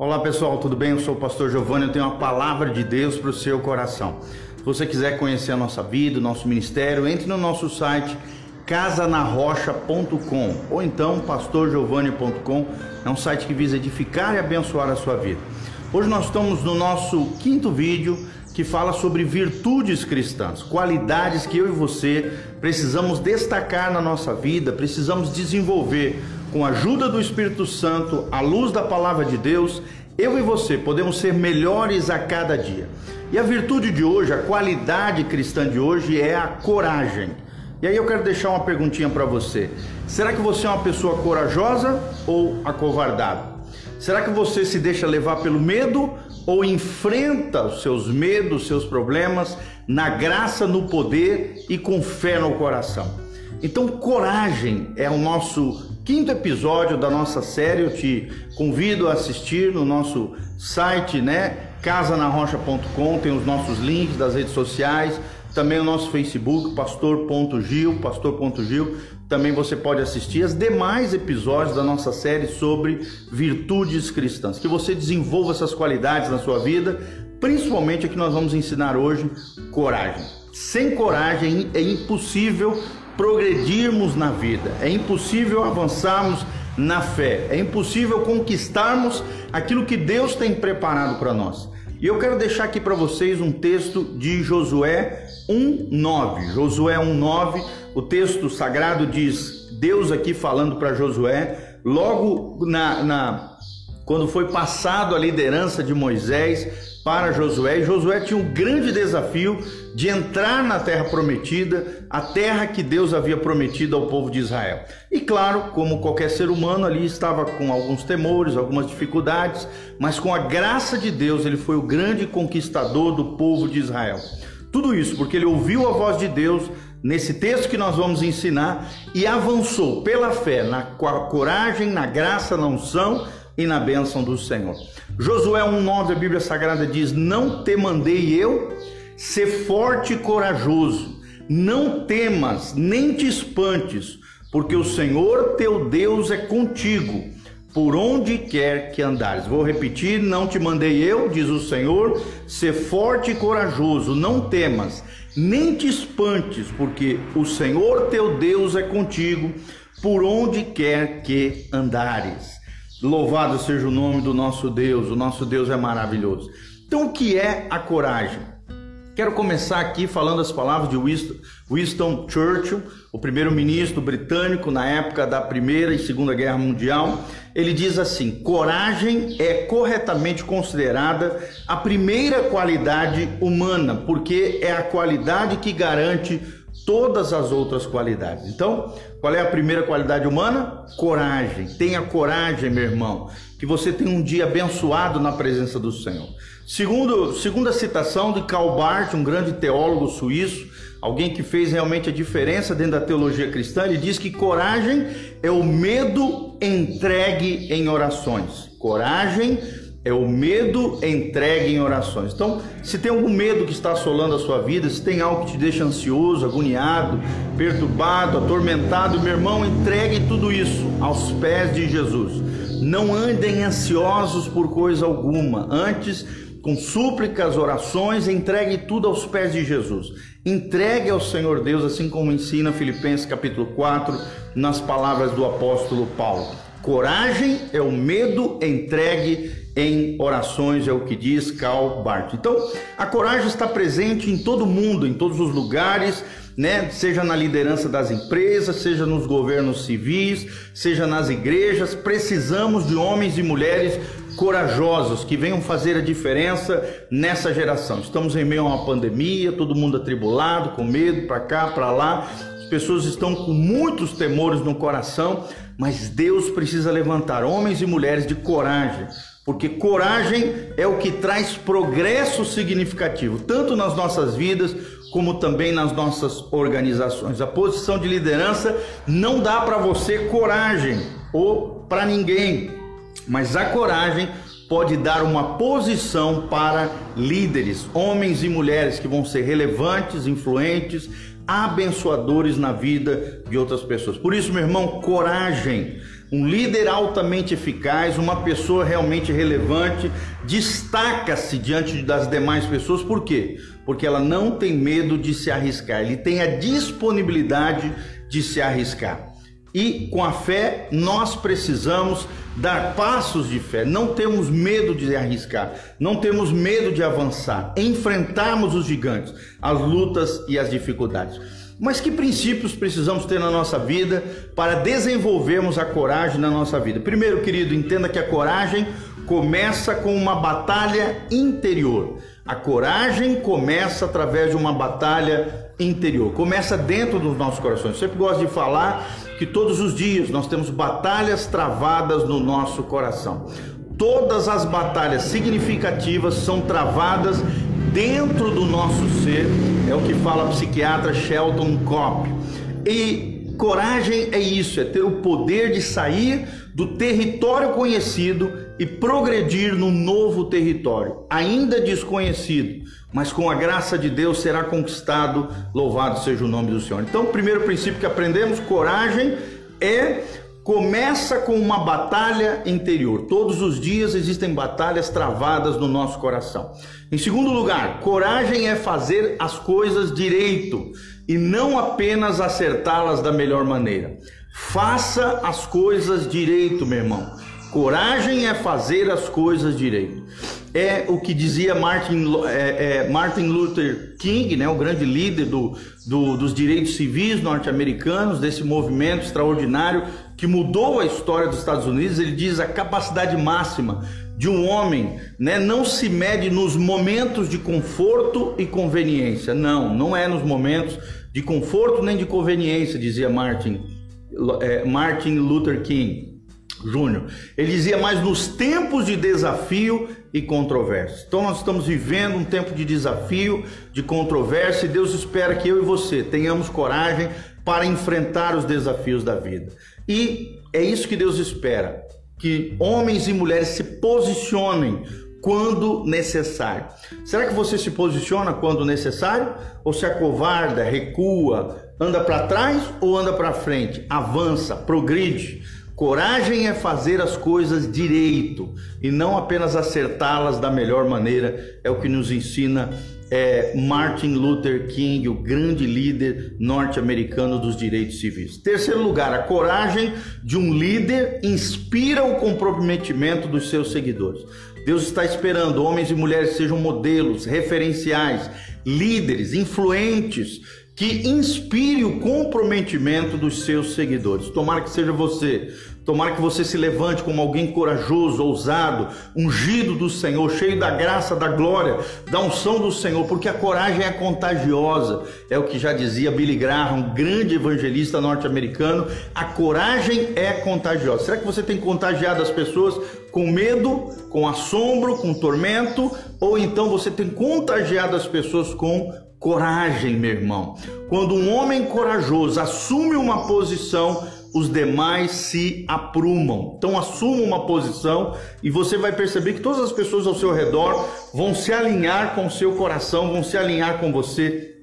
Olá pessoal, tudo bem? Eu sou o pastor Giovanni, eu tenho uma palavra de Deus para o seu coração. Se você quiser conhecer a nossa vida, o nosso ministério, entre no nosso site casanarrocha.com ou então pastorgiovanni.com. É um site que visa edificar e abençoar a sua vida. Hoje nós estamos no nosso quinto vídeo que fala sobre virtudes cristãs, qualidades que eu e você precisamos destacar na nossa vida, precisamos desenvolver com a ajuda do Espírito Santo, à luz da palavra de Deus, eu e você podemos ser melhores a cada dia. E a virtude de hoje, a qualidade cristã de hoje é a coragem. E aí eu quero deixar uma perguntinha para você. Será que você é uma pessoa corajosa ou acovardada? Será que você se deixa levar pelo medo ou enfrenta os seus medos, seus problemas na graça, no poder e com fé no coração? Então, coragem é o nosso quinto episódio da nossa série. Eu te convido a assistir no nosso site, né? casanarrocha.com, tem os nossos links das redes sociais, também o nosso Facebook, pastor.gil, pastor.gil. Também você pode assistir os demais episódios da nossa série sobre virtudes cristãs. Que você desenvolva essas qualidades na sua vida, principalmente a que nós vamos ensinar hoje, coragem. Sem coragem é impossível progredirmos na vida, é impossível avançarmos na fé, é impossível conquistarmos aquilo que Deus tem preparado para nós. E eu quero deixar aqui para vocês um texto de Josué 1:9. Josué 1:9, o texto sagrado diz: Deus aqui falando para Josué, logo na, na quando foi passado a liderança de Moisés para Josué. E Josué tinha um grande desafio de entrar na terra prometida, a terra que Deus havia prometido ao povo de Israel. E claro, como qualquer ser humano ali estava com alguns temores, algumas dificuldades, mas com a graça de Deus ele foi o grande conquistador do povo de Israel. Tudo isso porque ele ouviu a voz de Deus nesse texto que nós vamos ensinar e avançou pela fé, na coragem, na graça, na unção e na bênção do Senhor. Josué 1,9, a Bíblia Sagrada diz: Não te mandei eu, ser forte e corajoso, não temas, nem te espantes, porque o Senhor teu Deus é contigo, por onde quer que andares. Vou repetir: Não te mandei eu, diz o Senhor, ser forte e corajoso, não temas, nem te espantes, porque o Senhor teu Deus é contigo, por onde quer que andares. Louvado seja o nome do nosso Deus, o nosso Deus é maravilhoso. Então, o que é a coragem? Quero começar aqui falando as palavras de Winston, Churchill, o primeiro-ministro britânico na época da Primeira e Segunda Guerra Mundial. Ele diz assim: coragem é corretamente considerada a primeira qualidade humana, porque é a qualidade que garante todas as outras qualidades. Então, qual é a primeira qualidade humana? Coragem. Tenha coragem, meu irmão, que você tenha um dia abençoado na presença do Senhor. Segundo, segunda citação de Karl Barth, um grande teólogo suíço, alguém que fez realmente a diferença dentro da teologia cristã, ele diz que coragem é o medo entregue em orações. Coragem é o medo entregue em orações. Então, se tem algum medo que está assolando a sua vida, se tem algo que te deixa ansioso, agoniado, perturbado, atormentado, meu irmão, entregue tudo isso aos pés de Jesus. Não andem ansiosos por coisa alguma. Antes, com súplicas, orações, entregue tudo aos pés de Jesus. Entregue ao Senhor Deus, assim como ensina Filipenses capítulo 4, nas palavras do apóstolo Paulo. Coragem é o medo entregue em orações, é o que diz Karl Barth. Então, a coragem está presente em todo mundo, em todos os lugares, né? Seja na liderança das empresas, seja nos governos civis, seja nas igrejas, precisamos de homens e mulheres corajosos que venham fazer a diferença nessa geração. Estamos em meio a uma pandemia, todo mundo atribulado, com medo para cá, para lá. As pessoas estão com muitos temores no coração, mas Deus precisa levantar homens e mulheres de coragem porque coragem é o que traz progresso significativo, tanto nas nossas vidas como também nas nossas organizações. A posição de liderança não dá para você coragem ou para ninguém, mas a coragem pode dar uma posição para líderes, homens e mulheres que vão ser relevantes, influentes, abençoadores na vida de outras pessoas. Por isso, meu irmão, coragem. Um líder altamente eficaz, uma pessoa realmente relevante, destaca-se diante das demais pessoas, por quê? Porque ela não tem medo de se arriscar, ele tem a disponibilidade de se arriscar. E com a fé, nós precisamos dar passos de fé. Não temos medo de arriscar, não temos medo de avançar, enfrentarmos os gigantes, as lutas e as dificuldades. Mas que princípios precisamos ter na nossa vida para desenvolvermos a coragem na nossa vida? Primeiro, querido, entenda que a coragem começa com uma batalha interior. A coragem começa através de uma batalha interior, começa dentro dos nossos corações. Eu sempre gosto de falar que todos os dias nós temos batalhas travadas no nosso coração. Todas as batalhas significativas são travadas dentro do nosso ser, é o que fala a psiquiatra Shelton Kopp. E coragem é isso, é ter o poder de sair do território conhecido e progredir no novo território, ainda desconhecido, mas com a graça de Deus será conquistado. Louvado seja o nome do Senhor. Então, o primeiro princípio que aprendemos, coragem, é começa com uma batalha interior. Todos os dias existem batalhas travadas no nosso coração. Em segundo lugar, coragem é fazer as coisas direito e não apenas acertá-las da melhor maneira. Faça as coisas direito, meu irmão. Coragem é fazer as coisas direito. É o que dizia Martin, é, é, Martin Luther King, né, o grande líder do, do, dos direitos civis norte-americanos, desse movimento extraordinário que mudou a história dos Estados Unidos. Ele diz a capacidade máxima de um homem né, não se mede nos momentos de conforto e conveniência. Não, não é nos momentos de conforto nem de conveniência, dizia Martin, é, Martin Luther King. Júnior. Ele dizia mais nos tempos de desafio e controvérsia. Então nós estamos vivendo um tempo de desafio, de controvérsia e Deus espera que eu e você tenhamos coragem para enfrentar os desafios da vida. E é isso que Deus espera, que homens e mulheres se posicionem quando necessário. Será que você se posiciona quando necessário ou se acovarda, recua, anda para trás ou anda para frente? Avança, progride. Coragem é fazer as coisas direito e não apenas acertá-las da melhor maneira, é o que nos ensina é, Martin Luther King, o grande líder norte-americano dos direitos civis. Terceiro lugar, a coragem de um líder inspira o comprometimento dos seus seguidores. Deus está esperando homens e mulheres sejam modelos, referenciais, líderes, influentes, que inspire o comprometimento dos seus seguidores. Tomara que seja você. Tomara que você se levante como alguém corajoso, ousado, ungido do Senhor, cheio da graça, da glória, da unção do Senhor, porque a coragem é contagiosa. É o que já dizia Billy Graham, um grande evangelista norte-americano. A coragem é contagiosa. Será que você tem contagiado as pessoas com medo, com assombro, com tormento? Ou então você tem contagiado as pessoas com Coragem, meu irmão. Quando um homem corajoso assume uma posição, os demais se aprumam. Então assuma uma posição e você vai perceber que todas as pessoas ao seu redor vão se alinhar com o seu coração, vão se alinhar com você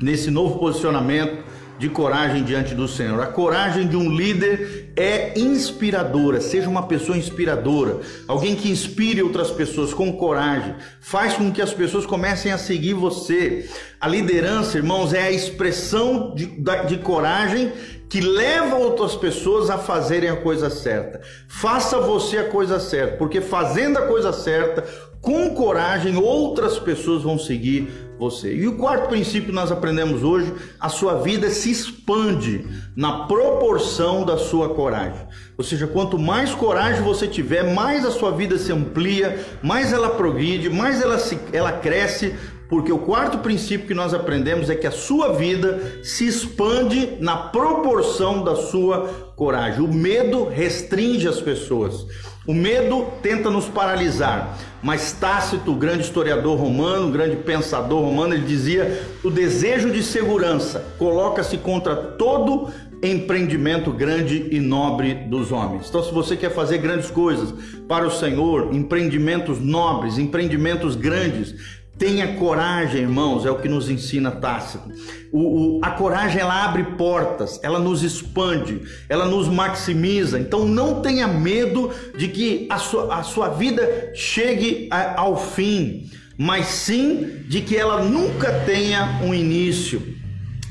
nesse novo posicionamento de coragem diante do Senhor. A coragem de um líder é inspiradora. Seja uma pessoa inspiradora, alguém que inspire outras pessoas com coragem, faz com que as pessoas comecem a seguir você. A liderança, irmãos, é a expressão de, de coragem que leva outras pessoas a fazerem a coisa certa. Faça você a coisa certa, porque fazendo a coisa certa, com coragem, outras pessoas vão seguir você. E o quarto princípio nós aprendemos hoje: a sua vida se expande na proporção da sua coragem. Ou seja, quanto mais coragem você tiver, mais a sua vida se amplia, mais ela progride, mais ela, se, ela cresce, porque o quarto princípio que nós aprendemos é que a sua vida se expande na proporção da sua coragem. O medo restringe as pessoas. O medo tenta nos paralisar, mas Tácito, grande historiador romano, grande pensador romano, ele dizia: o desejo de segurança coloca-se contra todo empreendimento grande e nobre dos homens. Então, se você quer fazer grandes coisas para o Senhor, empreendimentos nobres, empreendimentos grandes, Tenha coragem, irmãos, é o que nos ensina Tácito. O, o, a coragem ela abre portas, ela nos expande, ela nos maximiza. Então não tenha medo de que a sua, a sua vida chegue a, ao fim, mas sim de que ela nunca tenha um início.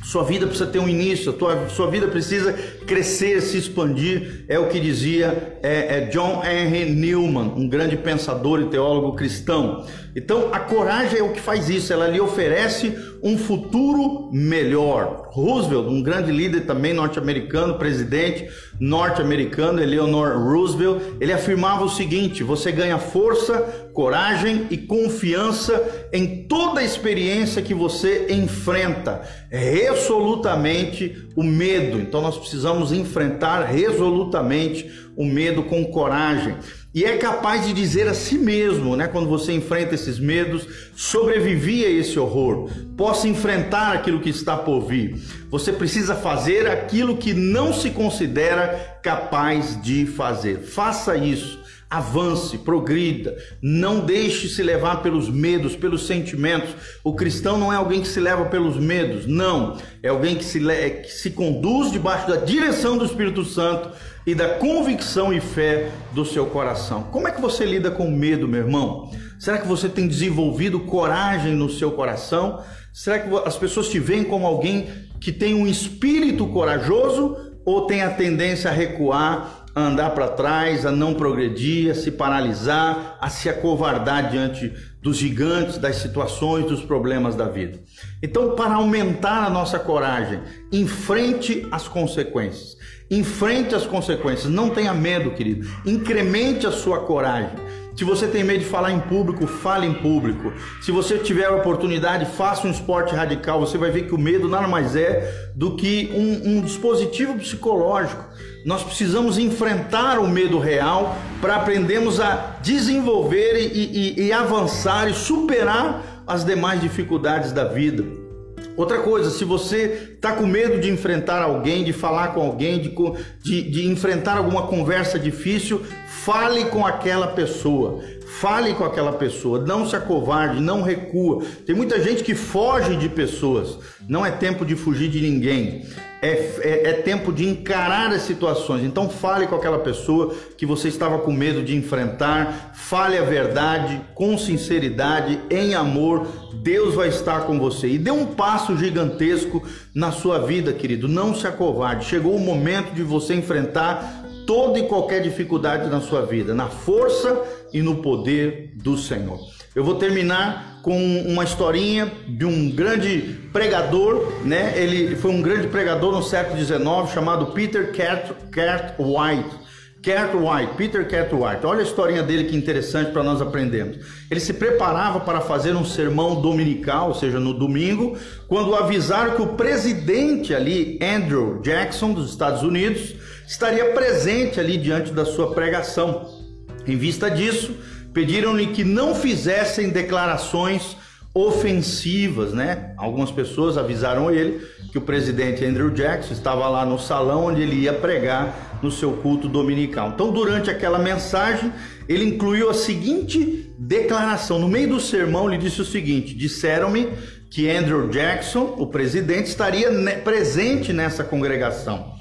Sua vida precisa ter um início, tua, sua vida precisa crescer, se expandir. É o que dizia é, é John Henry Newman, um grande pensador e teólogo cristão. Então, a coragem é o que faz isso, ela lhe oferece um futuro melhor. Roosevelt, um grande líder também norte-americano, presidente norte-americano, Eleanor Roosevelt, ele afirmava o seguinte: você ganha força, coragem e confiança em toda experiência que você enfrenta, resolutamente o medo. Então, nós precisamos enfrentar resolutamente o medo com coragem e é capaz de dizer a si mesmo, né, quando você enfrenta esses medos, sobrevivi a esse horror, possa enfrentar aquilo que está por vir. Você precisa fazer aquilo que não se considera capaz de fazer. Faça isso. Avance, progrida, não deixe se levar pelos medos, pelos sentimentos. O cristão não é alguém que se leva pelos medos, não. É alguém que se, que se conduz debaixo da direção do Espírito Santo e da convicção e fé do seu coração. Como é que você lida com medo, meu irmão? Será que você tem desenvolvido coragem no seu coração? Será que as pessoas te veem como alguém que tem um espírito corajoso ou tem a tendência a recuar, andar para trás, a não progredir, a se paralisar, a se acovardar diante dos gigantes, das situações, dos problemas da vida? Então, para aumentar a nossa coragem, enfrente as consequências. Enfrente as consequências, não tenha medo, querido. Incremente a sua coragem. Se você tem medo de falar em público, fale em público. Se você tiver a oportunidade, faça um esporte radical. Você vai ver que o medo nada mais é do que um, um dispositivo psicológico. Nós precisamos enfrentar o medo real para aprendermos a desenvolver e, e, e avançar e superar as demais dificuldades da vida. Outra coisa, se você está com medo de enfrentar alguém, de falar com alguém, de, de, de enfrentar alguma conversa difícil, fale com aquela pessoa. Fale com aquela pessoa, não se acovarde, não recua. Tem muita gente que foge de pessoas. Não é tempo de fugir de ninguém. É, é, é, tempo de encarar as situações. Então fale com aquela pessoa que você estava com medo de enfrentar, fale a verdade com sinceridade, em amor. Deus vai estar com você. E dê um passo gigantesco na sua vida, querido. Não se acovarde. Chegou o momento de você enfrentar toda e qualquer dificuldade na sua vida, na força e no poder do Senhor. Eu vou terminar com uma historinha de um grande pregador, né? Ele foi um grande pregador no século XIX chamado Peter Cartwright. Cartwright, Peter Cartwright. Olha a historinha dele que interessante para nós aprendermos. Ele se preparava para fazer um sermão dominical, ou seja, no domingo, quando avisaram que o presidente ali, Andrew Jackson dos Estados Unidos, estaria presente ali diante da sua pregação. Em vista disso, pediram-lhe que não fizessem declarações ofensivas, né? Algumas pessoas avisaram ele que o presidente Andrew Jackson estava lá no salão onde ele ia pregar no seu culto dominical. Então, durante aquela mensagem, ele incluiu a seguinte declaração. No meio do sermão, ele disse o seguinte: Disseram-me que Andrew Jackson, o presidente, estaria presente nessa congregação.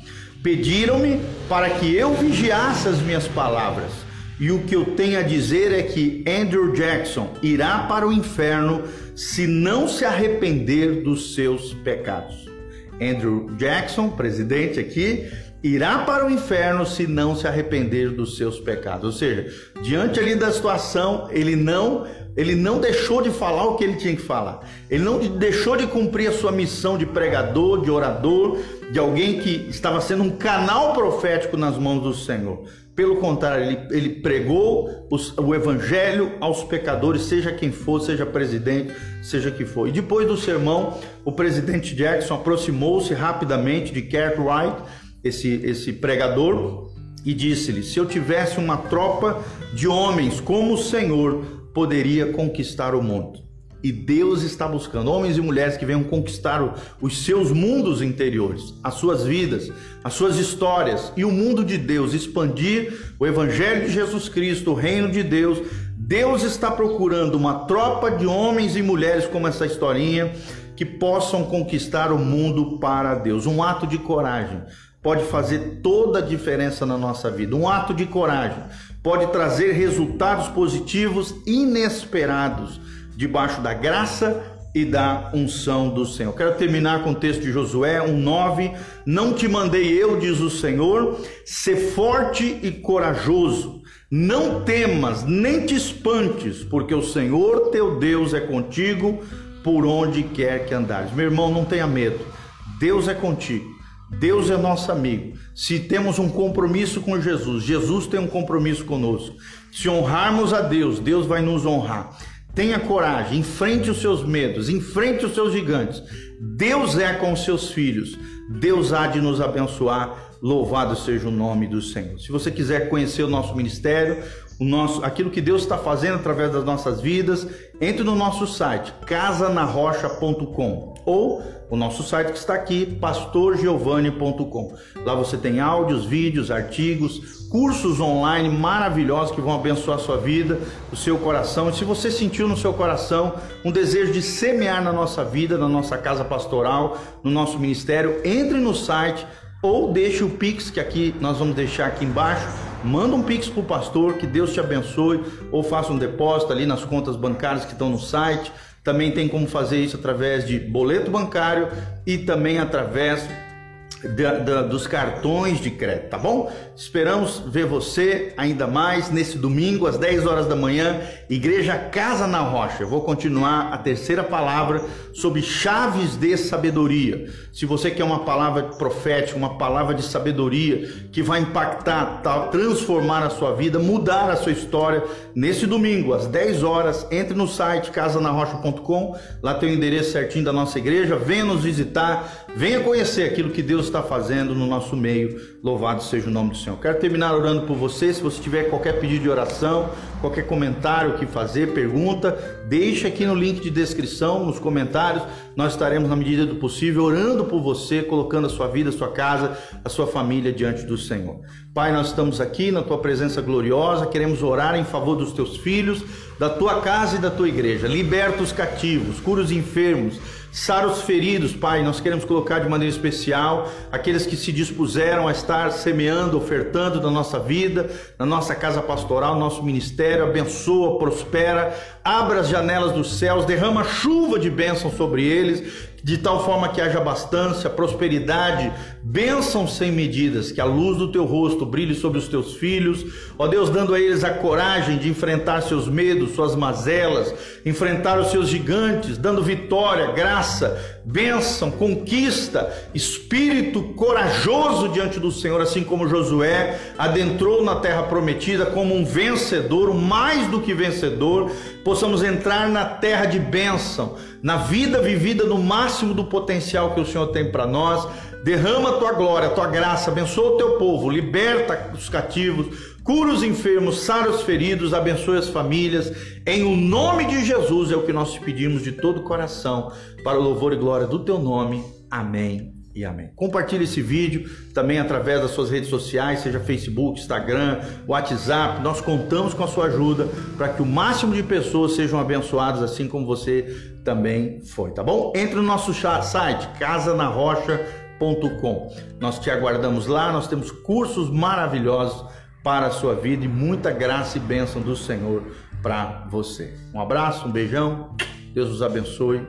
Pediram-me para que eu vigiasse as minhas palavras. E o que eu tenho a dizer é que Andrew Jackson irá para o inferno se não se arrepender dos seus pecados. Andrew Jackson, presidente aqui, irá para o inferno se não se arrepender dos seus pecados. Ou seja, diante ali da situação, ele não ele não deixou de falar o que ele tinha que falar. Ele não deixou de cumprir a sua missão de pregador, de orador, de alguém que estava sendo um canal profético nas mãos do Senhor. Pelo contrário, ele, ele pregou os, o evangelho aos pecadores, seja quem for, seja presidente, seja que for. E depois do sermão, o presidente Jackson aproximou-se rapidamente de Cartwright, esse, esse pregador, e disse-lhe: Se eu tivesse uma tropa de homens como o Senhor, poderia conquistar o mundo. E Deus está buscando homens e mulheres que venham conquistar os seus mundos interiores, as suas vidas, as suas histórias e o mundo de Deus, expandir o Evangelho de Jesus Cristo, o reino de Deus, Deus está procurando uma tropa de homens e mulheres como essa historinha que possam conquistar o mundo para Deus. Um ato de coragem pode fazer toda a diferença na nossa vida. Um ato de coragem pode trazer resultados positivos inesperados debaixo da graça e da unção do Senhor. Quero terminar com o texto de Josué 1:9. Não te mandei eu, diz o Senhor, ser forte e corajoso. Não temas, nem te espantes, porque o Senhor teu Deus é contigo por onde quer que andares. Meu irmão, não tenha medo. Deus é contigo. Deus é nosso amigo. Se temos um compromisso com Jesus, Jesus tem um compromisso conosco. Se honrarmos a Deus, Deus vai nos honrar. Tenha coragem, enfrente os seus medos, enfrente os seus gigantes. Deus é com os seus filhos. Deus há de nos abençoar. Louvado seja o nome do Senhor. Se você quiser conhecer o nosso ministério, o nosso, aquilo que Deus está fazendo através das nossas vidas, entre no nosso site casanarrocha.com ou o nosso site que está aqui, pastorgiovanni.com. Lá você tem áudios, vídeos, artigos, cursos online maravilhosos que vão abençoar a sua vida, o seu coração. E se você sentiu no seu coração um desejo de semear na nossa vida, na nossa casa pastoral, no nosso ministério, entre no site ou deixe o Pix, que aqui nós vamos deixar aqui embaixo. Manda um Pix para o pastor, que Deus te abençoe, ou faça um depósito ali nas contas bancárias que estão no site. Também tem como fazer isso através de boleto bancário e também através da, da, dos cartões de crédito, tá bom? Esperamos ver você ainda mais nesse domingo às 10 horas da manhã, Igreja Casa na Rocha. Eu vou continuar a terceira palavra sobre chaves de sabedoria. Se você quer uma palavra profética, uma palavra de sabedoria que vai impactar, transformar a sua vida, mudar a sua história, nesse domingo às 10 horas, entre no site casanarrocha.com, lá tem o endereço certinho da nossa igreja, venha nos visitar, venha conhecer aquilo que Deus está fazendo no nosso meio. Louvado seja o nome do Senhor. Quero terminar orando por você. Se você tiver qualquer pedido de oração, qualquer comentário que fazer, pergunta, deixe aqui no link de descrição, nos comentários. Nós estaremos, na medida do possível, orando por você, colocando a sua vida, a sua casa, a sua família diante do Senhor. Pai, nós estamos aqui na tua presença gloriosa, queremos orar em favor dos teus filhos, da tua casa e da tua igreja. Liberta os cativos, cura os enfermos Sara os feridos, Pai, nós queremos colocar de maneira especial aqueles que se dispuseram a estar semeando, ofertando na nossa vida, na nossa casa pastoral, no nosso ministério. Abençoa, prospera, abra as janelas dos céus, derrama chuva de bênção sobre eles, de tal forma que haja bastância, prosperidade, bênção sem medidas, que a luz do teu rosto brilhe sobre os teus filhos, ó Deus, dando a eles a coragem de enfrentar seus medos, suas mazelas, enfrentar os seus gigantes, dando vitória, graça, bênção, conquista, espírito corajoso diante do Senhor, assim como Josué adentrou na terra prometida como um vencedor, mais do que vencedor, possamos entrar na terra de bênção, na vida vivida no máximo do potencial que o Senhor tem para nós. Derrama a tua glória, a tua graça, abençoa o teu povo, liberta os cativos, cura os enfermos, sara os feridos, abençoe as famílias. Em o nome de Jesus é o que nós te pedimos de todo o coração, para o louvor e glória do teu nome. Amém e amém. Compartilhe esse vídeo também através das suas redes sociais, seja Facebook, Instagram, WhatsApp. Nós contamos com a sua ajuda para que o máximo de pessoas sejam abençoadas assim como você também foi, tá bom? Entre no nosso site casanarrocha.com. Nós te aguardamos lá, nós temos cursos maravilhosos para a sua vida e muita graça e bênção do Senhor para você. Um abraço, um beijão. Deus os abençoe